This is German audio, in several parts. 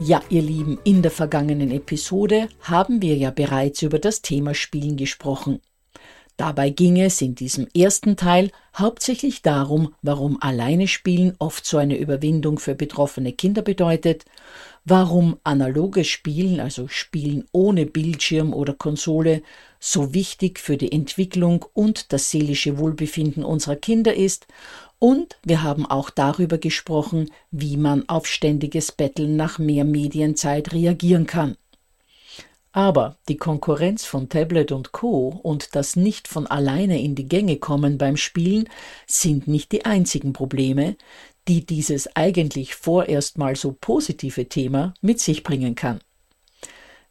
Ja, ihr Lieben, in der vergangenen Episode haben wir ja bereits über das Thema Spielen gesprochen. Dabei ging es in diesem ersten Teil hauptsächlich darum, warum alleine Spielen oft so eine Überwindung für betroffene Kinder bedeutet, warum analoges Spielen, also Spielen ohne Bildschirm oder Konsole, so wichtig für die Entwicklung und das seelische Wohlbefinden unserer Kinder ist und wir haben auch darüber gesprochen, wie man auf ständiges Betteln nach mehr Medienzeit reagieren kann. Aber die Konkurrenz von Tablet und Co. und das nicht von alleine in die Gänge kommen beim Spielen sind nicht die einzigen Probleme, die dieses eigentlich vorerst mal so positive Thema mit sich bringen kann.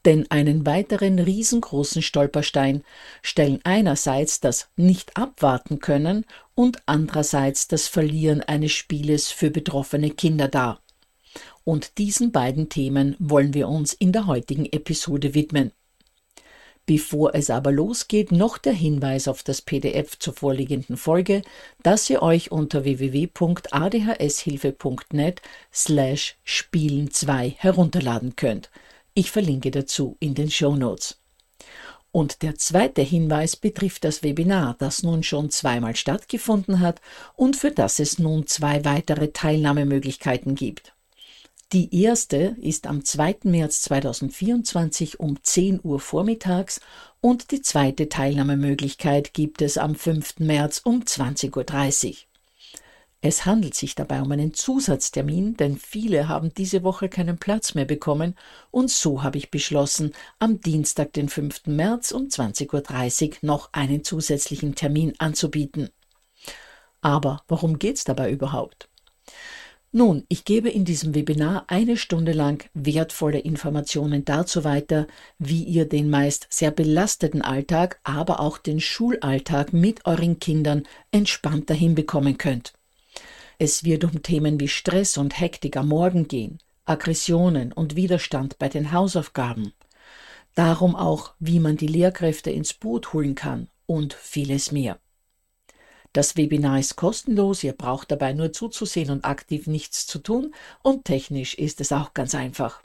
Denn einen weiteren riesengroßen Stolperstein stellen einerseits das Nicht abwarten können und andererseits das Verlieren eines Spieles für betroffene Kinder dar. Und diesen beiden Themen wollen wir uns in der heutigen Episode widmen. Bevor es aber losgeht, noch der Hinweis auf das PDF zur vorliegenden Folge, das ihr euch unter www.adhshilfe.net slash Spielen 2 herunterladen könnt. Ich verlinke dazu in den Show Notes. Und der zweite Hinweis betrifft das Webinar, das nun schon zweimal stattgefunden hat und für das es nun zwei weitere Teilnahmemöglichkeiten gibt. Die erste ist am 2. März 2024 um 10 Uhr vormittags und die zweite Teilnahmemöglichkeit gibt es am 5. März um 20.30 Uhr. Es handelt sich dabei um einen Zusatztermin, denn viele haben diese Woche keinen Platz mehr bekommen und so habe ich beschlossen, am Dienstag, den 5. März um 20.30 Uhr noch einen zusätzlichen Termin anzubieten. Aber worum geht's dabei überhaupt? Nun, ich gebe in diesem Webinar eine Stunde lang wertvolle Informationen dazu weiter, wie ihr den meist sehr belasteten Alltag, aber auch den Schulalltag mit euren Kindern entspannter hinbekommen könnt. Es wird um Themen wie Stress und Hektik am Morgen gehen, Aggressionen und Widerstand bei den Hausaufgaben. Darum auch, wie man die Lehrkräfte ins Boot holen kann und vieles mehr. Das Webinar ist kostenlos, ihr braucht dabei nur zuzusehen und aktiv nichts zu tun und technisch ist es auch ganz einfach.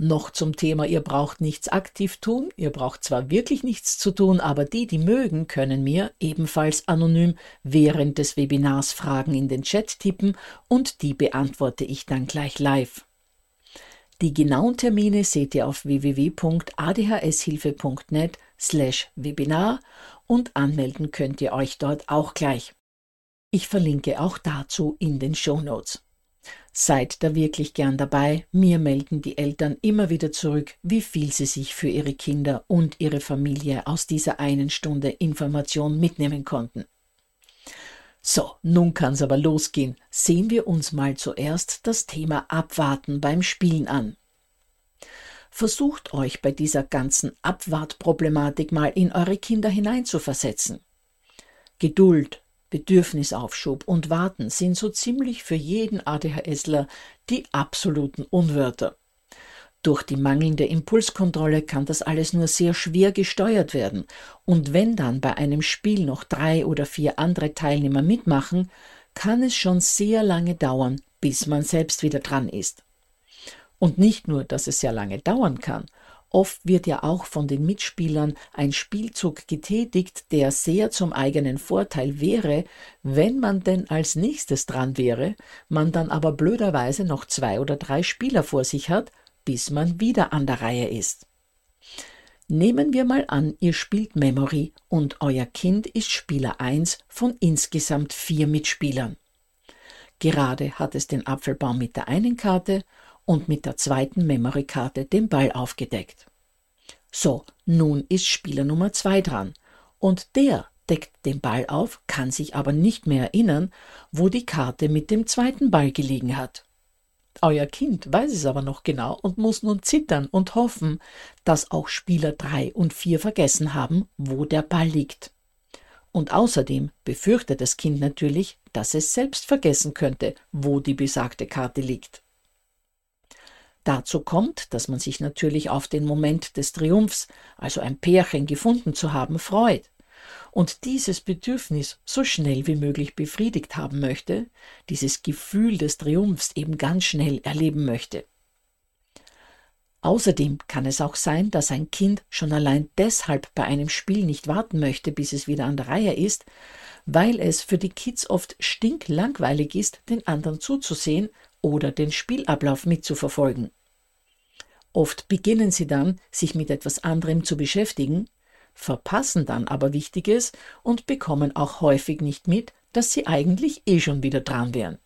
Noch zum Thema, ihr braucht nichts aktiv tun. Ihr braucht zwar wirklich nichts zu tun, aber die, die mögen, können mir ebenfalls anonym während des Webinars Fragen in den Chat tippen und die beantworte ich dann gleich live. Die genauen Termine seht ihr auf www.adhshilfe.net slash Webinar und anmelden könnt ihr euch dort auch gleich. Ich verlinke auch dazu in den Show Notes. Seid da wirklich gern dabei. Mir melden die Eltern immer wieder zurück, wie viel sie sich für ihre Kinder und ihre Familie aus dieser einen Stunde Information mitnehmen konnten. So, nun kann's aber losgehen. Sehen wir uns mal zuerst das Thema Abwarten beim Spielen an. Versucht euch bei dieser ganzen Abwartproblematik mal in eure Kinder hineinzuversetzen. Geduld, Bedürfnisaufschub und Warten sind so ziemlich für jeden ADHSler die absoluten Unwörter. Durch die mangelnde Impulskontrolle kann das alles nur sehr schwer gesteuert werden, und wenn dann bei einem Spiel noch drei oder vier andere Teilnehmer mitmachen, kann es schon sehr lange dauern, bis man selbst wieder dran ist. Und nicht nur, dass es sehr lange dauern kann, Oft wird ja auch von den Mitspielern ein Spielzug getätigt, der sehr zum eigenen Vorteil wäre, wenn man denn als nächstes dran wäre, man dann aber blöderweise noch zwei oder drei Spieler vor sich hat, bis man wieder an der Reihe ist. Nehmen wir mal an, ihr spielt Memory und euer Kind ist Spieler 1 von insgesamt vier Mitspielern. Gerade hat es den Apfelbaum mit der einen Karte und mit der zweiten Memory-Karte den Ball aufgedeckt. So, nun ist Spieler Nummer zwei dran und der deckt den Ball auf, kann sich aber nicht mehr erinnern, wo die Karte mit dem zweiten Ball gelegen hat. Euer Kind weiß es aber noch genau und muss nun zittern und hoffen, dass auch Spieler drei und vier vergessen haben, wo der Ball liegt. Und außerdem befürchtet das Kind natürlich, dass es selbst vergessen könnte, wo die besagte Karte liegt. Dazu kommt, dass man sich natürlich auf den Moment des Triumphs, also ein Pärchen gefunden zu haben, freut und dieses Bedürfnis so schnell wie möglich befriedigt haben möchte, dieses Gefühl des Triumphs eben ganz schnell erleben möchte. Außerdem kann es auch sein, dass ein Kind schon allein deshalb bei einem Spiel nicht warten möchte, bis es wieder an der Reihe ist, weil es für die Kids oft stinklangweilig ist, den anderen zuzusehen oder den Spielablauf mitzuverfolgen. Oft beginnen sie dann, sich mit etwas anderem zu beschäftigen, verpassen dann aber Wichtiges und bekommen auch häufig nicht mit, dass sie eigentlich eh schon wieder dran wären.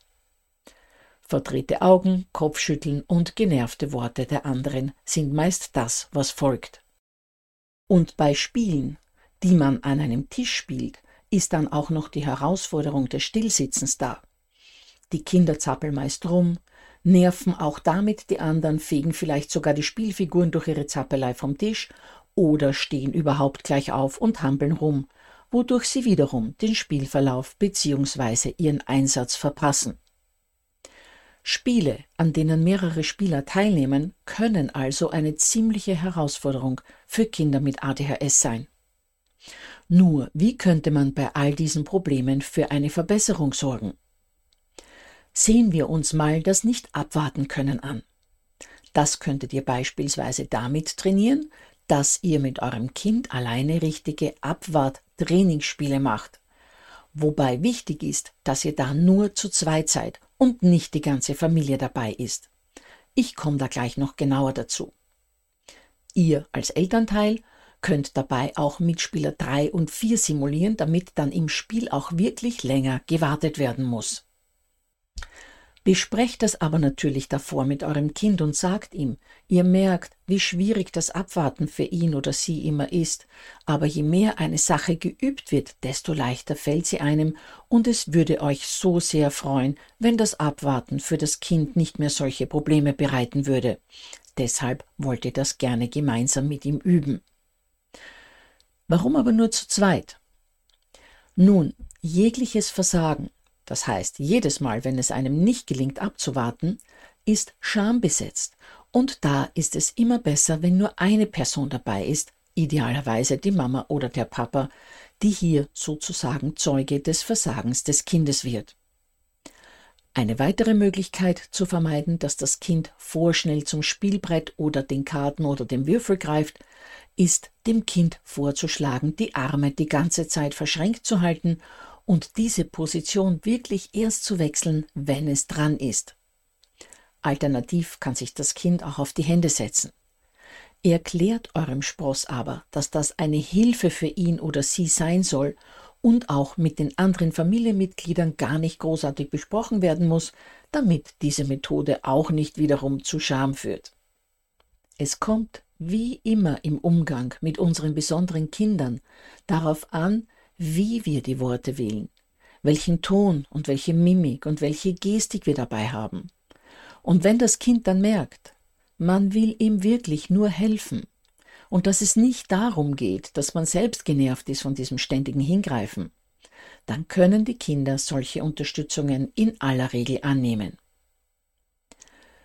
Verdrehte Augen, Kopfschütteln und genervte Worte der anderen sind meist das, was folgt. Und bei Spielen, die man an einem Tisch spielt, ist dann auch noch die Herausforderung des Stillsitzens da. Die Kinder zappeln meist rum, nerven auch damit die anderen, fegen vielleicht sogar die Spielfiguren durch ihre Zappelei vom Tisch oder stehen überhaupt gleich auf und hampeln rum, wodurch sie wiederum den Spielverlauf bzw. ihren Einsatz verpassen. Spiele, an denen mehrere Spieler teilnehmen, können also eine ziemliche Herausforderung für Kinder mit ADHS sein. Nur, wie könnte man bei all diesen Problemen für eine Verbesserung sorgen? Sehen wir uns mal das Nicht-Abwarten können an. Das könntet ihr beispielsweise damit trainieren, dass ihr mit eurem Kind alleine richtige Abwart-Trainingsspiele macht. Wobei wichtig ist, dass ihr da nur zu zweit seid und nicht die ganze Familie dabei ist. Ich komme da gleich noch genauer dazu. Ihr als Elternteil könnt dabei auch Mitspieler 3 und 4 simulieren, damit dann im Spiel auch wirklich länger gewartet werden muss. Besprecht das aber natürlich davor mit eurem Kind und sagt ihm, ihr merkt, wie schwierig das Abwarten für ihn oder sie immer ist, aber je mehr eine Sache geübt wird, desto leichter fällt sie einem, und es würde euch so sehr freuen, wenn das Abwarten für das Kind nicht mehr solche Probleme bereiten würde. Deshalb wollt ihr das gerne gemeinsam mit ihm üben. Warum aber nur zu zweit? Nun, jegliches Versagen, das heißt, jedes Mal, wenn es einem nicht gelingt abzuwarten, ist Scham besetzt. Und da ist es immer besser, wenn nur eine Person dabei ist, idealerweise die Mama oder der Papa, die hier sozusagen Zeuge des Versagens des Kindes wird. Eine weitere Möglichkeit zu vermeiden, dass das Kind vorschnell zum Spielbrett oder den Karten oder dem Würfel greift, ist dem Kind vorzuschlagen, die Arme die ganze Zeit verschränkt zu halten und diese Position wirklich erst zu wechseln, wenn es dran ist. Alternativ kann sich das Kind auch auf die Hände setzen. Erklärt eurem Spross aber, dass das eine Hilfe für ihn oder sie sein soll und auch mit den anderen Familienmitgliedern gar nicht großartig besprochen werden muss, damit diese Methode auch nicht wiederum zu Scham führt. Es kommt, wie immer im Umgang mit unseren besonderen Kindern, darauf an, wie wir die Worte wählen, welchen Ton und welche Mimik und welche Gestik wir dabei haben. Und wenn das Kind dann merkt, man will ihm wirklich nur helfen und dass es nicht darum geht, dass man selbst genervt ist von diesem ständigen Hingreifen, dann können die Kinder solche Unterstützungen in aller Regel annehmen.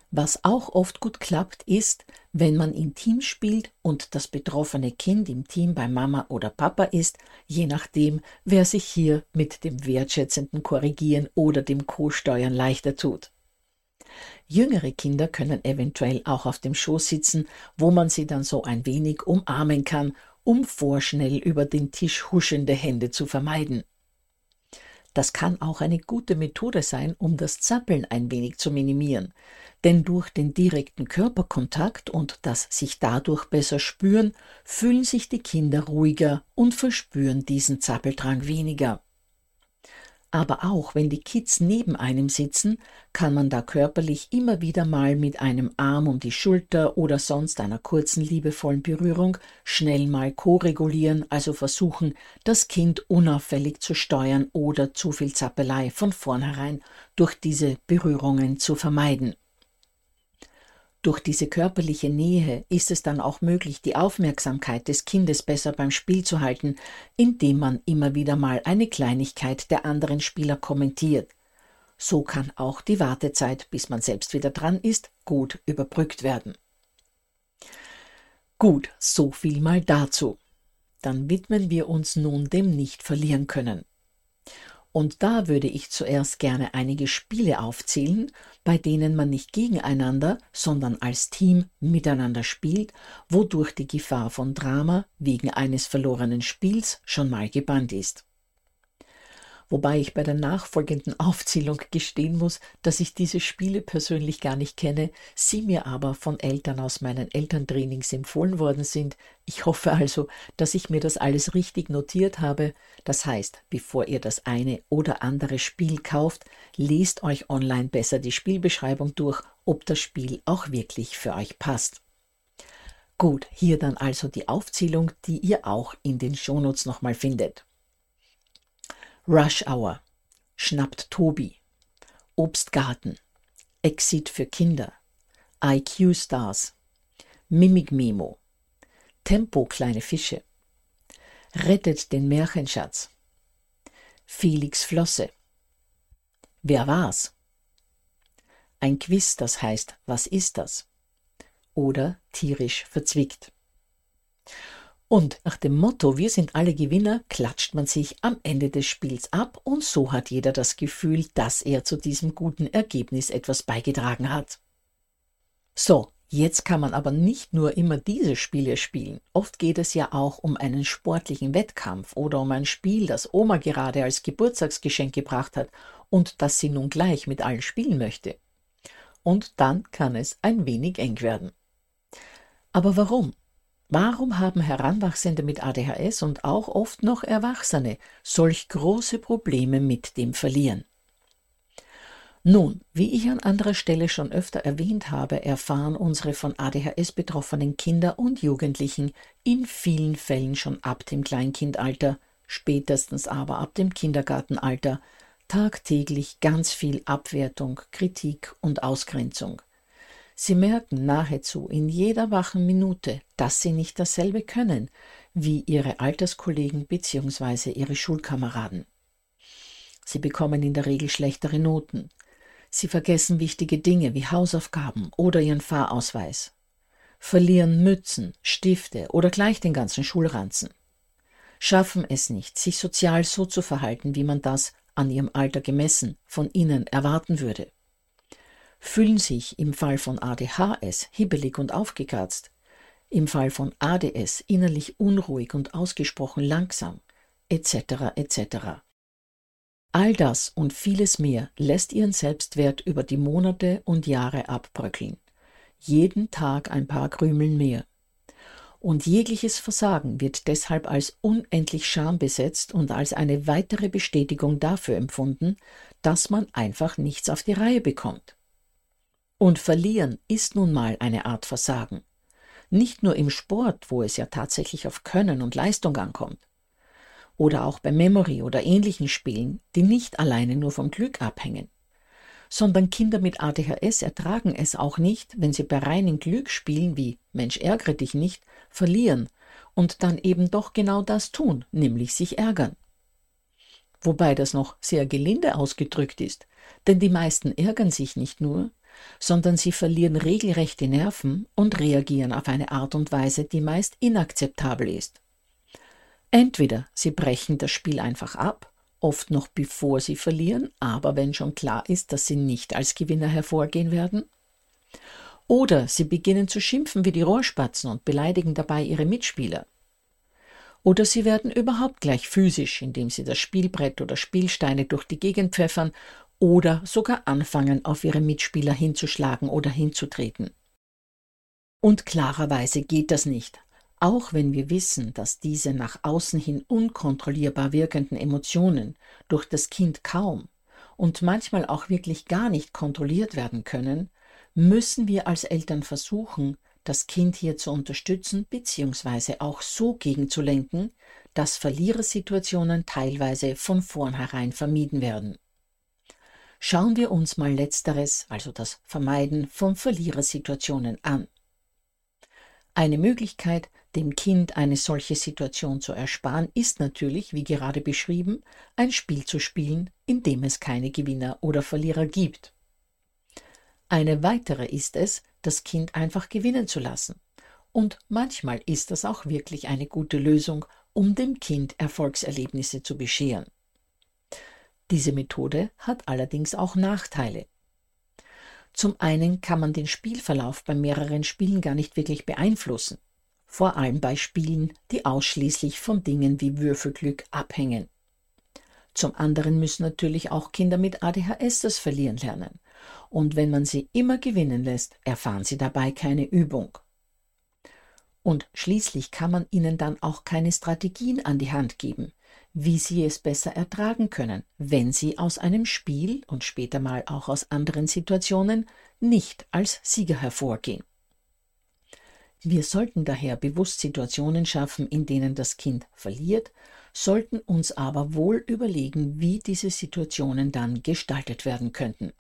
Was auch oft gut klappt, ist, wenn man im Team spielt und das betroffene Kind im Team bei Mama oder Papa ist, je nachdem, wer sich hier mit dem wertschätzenden Korrigieren oder dem Co-Steuern leichter tut. Jüngere Kinder können eventuell auch auf dem Schoß sitzen, wo man sie dann so ein wenig umarmen kann, um vorschnell über den Tisch huschende Hände zu vermeiden. Das kann auch eine gute Methode sein, um das Zappeln ein wenig zu minimieren. Denn durch den direkten Körperkontakt und das sich dadurch besser spüren, fühlen sich die Kinder ruhiger und verspüren diesen Zappeldrang weniger. Aber auch wenn die Kids neben einem sitzen, kann man da körperlich immer wieder mal mit einem Arm um die Schulter oder sonst einer kurzen liebevollen Berührung schnell mal koregulieren, also versuchen, das Kind unauffällig zu steuern oder zu viel Zappelei von vornherein durch diese Berührungen zu vermeiden. Durch diese körperliche Nähe ist es dann auch möglich, die Aufmerksamkeit des Kindes besser beim Spiel zu halten, indem man immer wieder mal eine Kleinigkeit der anderen Spieler kommentiert. So kann auch die Wartezeit, bis man selbst wieder dran ist, gut überbrückt werden. Gut, so viel mal dazu. Dann widmen wir uns nun dem nicht verlieren können. Und da würde ich zuerst gerne einige Spiele aufzählen, bei denen man nicht gegeneinander, sondern als Team miteinander spielt, wodurch die Gefahr von Drama wegen eines verlorenen Spiels schon mal gebannt ist wobei ich bei der nachfolgenden Aufzählung gestehen muss, dass ich diese Spiele persönlich gar nicht kenne, sie mir aber von Eltern aus meinen Elterntrainings empfohlen worden sind. Ich hoffe also, dass ich mir das alles richtig notiert habe. Das heißt, bevor ihr das eine oder andere Spiel kauft, lest euch online besser die Spielbeschreibung durch, ob das Spiel auch wirklich für euch passt. Gut, hier dann also die Aufzählung, die ihr auch in den Shownotes nochmal findet. Rush Hour, Schnappt Tobi, Obstgarten, Exit für Kinder, IQ Stars, Mimik Memo, Tempo kleine Fische, Rettet den Märchenschatz, Felix Flosse, Wer war's? Ein Quiz, das heißt, was ist das? Oder tierisch verzwickt. Und nach dem Motto Wir sind alle Gewinner klatscht man sich am Ende des Spiels ab und so hat jeder das Gefühl, dass er zu diesem guten Ergebnis etwas beigetragen hat. So, jetzt kann man aber nicht nur immer diese Spiele spielen. Oft geht es ja auch um einen sportlichen Wettkampf oder um ein Spiel, das Oma gerade als Geburtstagsgeschenk gebracht hat und das sie nun gleich mit allen spielen möchte. Und dann kann es ein wenig eng werden. Aber warum? Warum haben Heranwachsende mit ADHS und auch oft noch Erwachsene solch große Probleme mit dem Verlieren? Nun, wie ich an anderer Stelle schon öfter erwähnt habe, erfahren unsere von ADHS betroffenen Kinder und Jugendlichen in vielen Fällen schon ab dem Kleinkindalter, spätestens aber ab dem Kindergartenalter, tagtäglich ganz viel Abwertung, Kritik und Ausgrenzung. Sie merken nahezu in jeder wachen Minute, dass sie nicht dasselbe können wie ihre Alterskollegen bzw. ihre Schulkameraden. Sie bekommen in der Regel schlechtere Noten. Sie vergessen wichtige Dinge wie Hausaufgaben oder ihren Fahrausweis, verlieren Mützen, Stifte oder gleich den ganzen Schulranzen, schaffen es nicht, sich sozial so zu verhalten, wie man das an ihrem Alter gemessen von ihnen erwarten würde fühlen sich im Fall von ADHS hibbelig und aufgekratzt, im Fall von ADS innerlich unruhig und ausgesprochen langsam, etc. etc. All das und vieles mehr lässt ihren Selbstwert über die Monate und Jahre abbröckeln. Jeden Tag ein paar Krümeln mehr. Und jegliches Versagen wird deshalb als unendlich schambesetzt und als eine weitere Bestätigung dafür empfunden, dass man einfach nichts auf die Reihe bekommt. Und verlieren ist nun mal eine Art Versagen. Nicht nur im Sport, wo es ja tatsächlich auf Können und Leistung ankommt. Oder auch bei Memory oder ähnlichen Spielen, die nicht alleine nur vom Glück abhängen. Sondern Kinder mit ADHS ertragen es auch nicht, wenn sie bei reinen Glücksspielen wie Mensch ärgere dich nicht verlieren und dann eben doch genau das tun, nämlich sich ärgern. Wobei das noch sehr gelinde ausgedrückt ist, denn die meisten ärgern sich nicht nur, sondern sie verlieren regelrecht die Nerven und reagieren auf eine Art und Weise, die meist inakzeptabel ist. Entweder sie brechen das Spiel einfach ab, oft noch bevor sie verlieren, aber wenn schon klar ist, dass sie nicht als Gewinner hervorgehen werden, oder sie beginnen zu schimpfen wie die Rohrspatzen und beleidigen dabei ihre Mitspieler. Oder sie werden überhaupt gleich physisch, indem sie das Spielbrett oder Spielsteine durch die Gegend pfeffern oder sogar anfangen, auf ihre Mitspieler hinzuschlagen oder hinzutreten. Und klarerweise geht das nicht, auch wenn wir wissen, dass diese nach außen hin unkontrollierbar wirkenden Emotionen durch das Kind kaum und manchmal auch wirklich gar nicht kontrolliert werden können, müssen wir als Eltern versuchen, das Kind hier zu unterstützen bzw. auch so gegenzulenken, dass Verlierersituationen teilweise von vornherein vermieden werden. Schauen wir uns mal letzteres, also das Vermeiden von Verlierersituationen an. Eine Möglichkeit, dem Kind eine solche Situation zu ersparen, ist natürlich, wie gerade beschrieben, ein Spiel zu spielen, in dem es keine Gewinner oder Verlierer gibt. Eine weitere ist es, das Kind einfach gewinnen zu lassen. Und manchmal ist das auch wirklich eine gute Lösung, um dem Kind Erfolgserlebnisse zu bescheren. Diese Methode hat allerdings auch Nachteile. Zum einen kann man den Spielverlauf bei mehreren Spielen gar nicht wirklich beeinflussen, vor allem bei Spielen, die ausschließlich von Dingen wie Würfelglück abhängen. Zum anderen müssen natürlich auch Kinder mit ADHS das Verlieren lernen, und wenn man sie immer gewinnen lässt, erfahren sie dabei keine Übung. Und schließlich kann man ihnen dann auch keine Strategien an die Hand geben, wie sie es besser ertragen können, wenn sie aus einem Spiel und später mal auch aus anderen Situationen nicht als Sieger hervorgehen. Wir sollten daher bewusst Situationen schaffen, in denen das Kind verliert, sollten uns aber wohl überlegen, wie diese Situationen dann gestaltet werden könnten.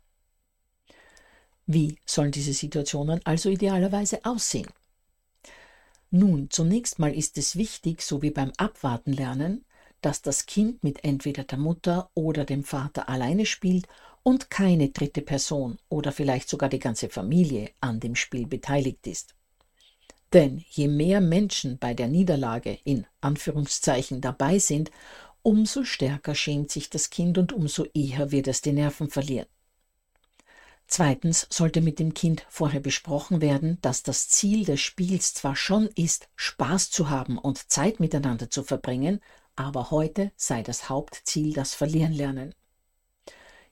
Wie sollen diese Situationen also idealerweise aussehen? Nun, zunächst mal ist es wichtig, so wie beim Abwarten lernen, dass das Kind mit entweder der Mutter oder dem Vater alleine spielt und keine dritte Person oder vielleicht sogar die ganze Familie an dem Spiel beteiligt ist. Denn je mehr Menschen bei der Niederlage in Anführungszeichen dabei sind, umso stärker schämt sich das Kind und umso eher wird es die Nerven verlieren. Zweitens sollte mit dem Kind vorher besprochen werden, dass das Ziel des Spiels zwar schon ist, Spaß zu haben und Zeit miteinander zu verbringen, aber heute sei das Hauptziel das Verlieren lernen.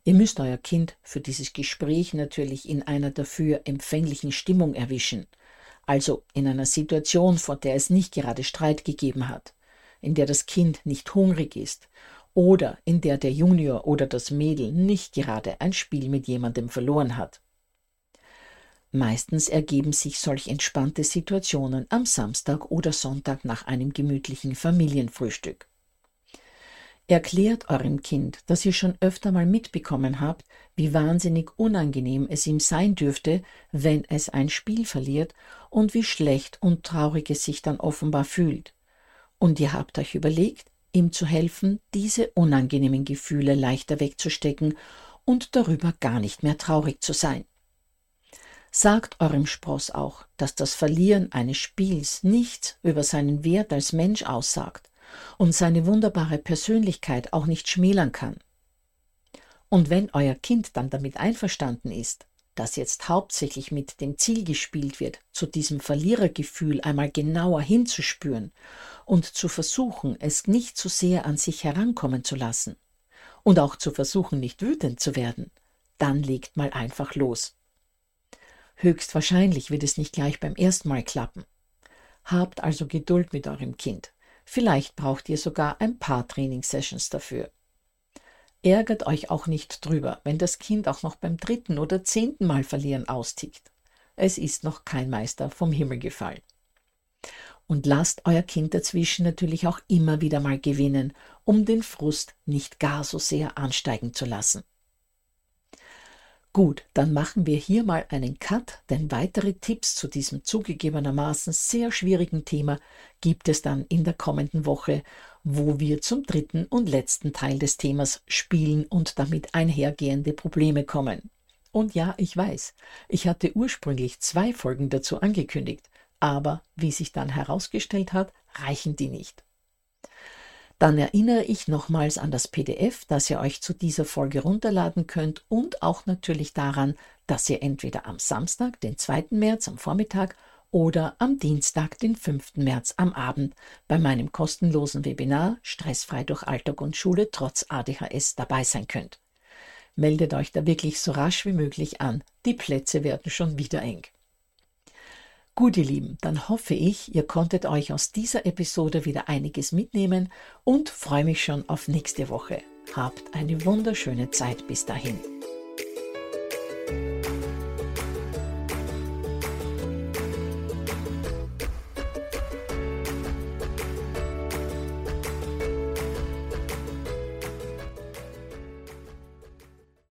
Ihr müsst euer Kind für dieses Gespräch natürlich in einer dafür empfänglichen Stimmung erwischen, also in einer Situation, vor der es nicht gerade Streit gegeben hat, in der das Kind nicht hungrig ist oder in der der Junior oder das Mädel nicht gerade ein Spiel mit jemandem verloren hat. Meistens ergeben sich solch entspannte Situationen am Samstag oder Sonntag nach einem gemütlichen Familienfrühstück. Erklärt eurem Kind, dass ihr schon öfter mal mitbekommen habt, wie wahnsinnig unangenehm es ihm sein dürfte, wenn es ein Spiel verliert und wie schlecht und traurig es sich dann offenbar fühlt. Und ihr habt euch überlegt, ihm zu helfen, diese unangenehmen Gefühle leichter wegzustecken und darüber gar nicht mehr traurig zu sein. Sagt eurem Spross auch, dass das Verlieren eines Spiels nichts über seinen Wert als Mensch aussagt und seine wunderbare Persönlichkeit auch nicht schmälern kann. Und wenn euer Kind dann damit einverstanden ist, dass jetzt hauptsächlich mit dem Ziel gespielt wird, zu diesem Verlierergefühl einmal genauer hinzuspüren und zu versuchen, es nicht zu sehr an sich herankommen zu lassen und auch zu versuchen, nicht wütend zu werden, dann legt mal einfach los. Höchstwahrscheinlich wird es nicht gleich beim ersten Mal klappen. Habt also Geduld mit eurem Kind. Vielleicht braucht ihr sogar ein paar Trainingssessions dafür. Ärgert euch auch nicht drüber, wenn das Kind auch noch beim dritten oder zehnten Mal verlieren austickt. Es ist noch kein Meister vom Himmel gefallen. Und lasst euer Kind dazwischen natürlich auch immer wieder mal gewinnen, um den Frust nicht gar so sehr ansteigen zu lassen. Gut, dann machen wir hier mal einen Cut, denn weitere Tipps zu diesem zugegebenermaßen sehr schwierigen Thema gibt es dann in der kommenden Woche, wo wir zum dritten und letzten Teil des Themas Spielen und damit einhergehende Probleme kommen. Und ja, ich weiß, ich hatte ursprünglich zwei Folgen dazu angekündigt, aber wie sich dann herausgestellt hat, reichen die nicht. Dann erinnere ich nochmals an das PDF, das ihr euch zu dieser Folge runterladen könnt und auch natürlich daran, dass ihr entweder am Samstag, den 2. März am Vormittag oder am Dienstag, den 5. März am Abend bei meinem kostenlosen Webinar Stressfrei durch Alltag und Schule trotz ADHS dabei sein könnt. Meldet euch da wirklich so rasch wie möglich an. Die Plätze werden schon wieder eng. Gut, ihr Lieben, dann hoffe ich, ihr konntet euch aus dieser Episode wieder einiges mitnehmen und freue mich schon auf nächste Woche. Habt eine wunderschöne Zeit bis dahin.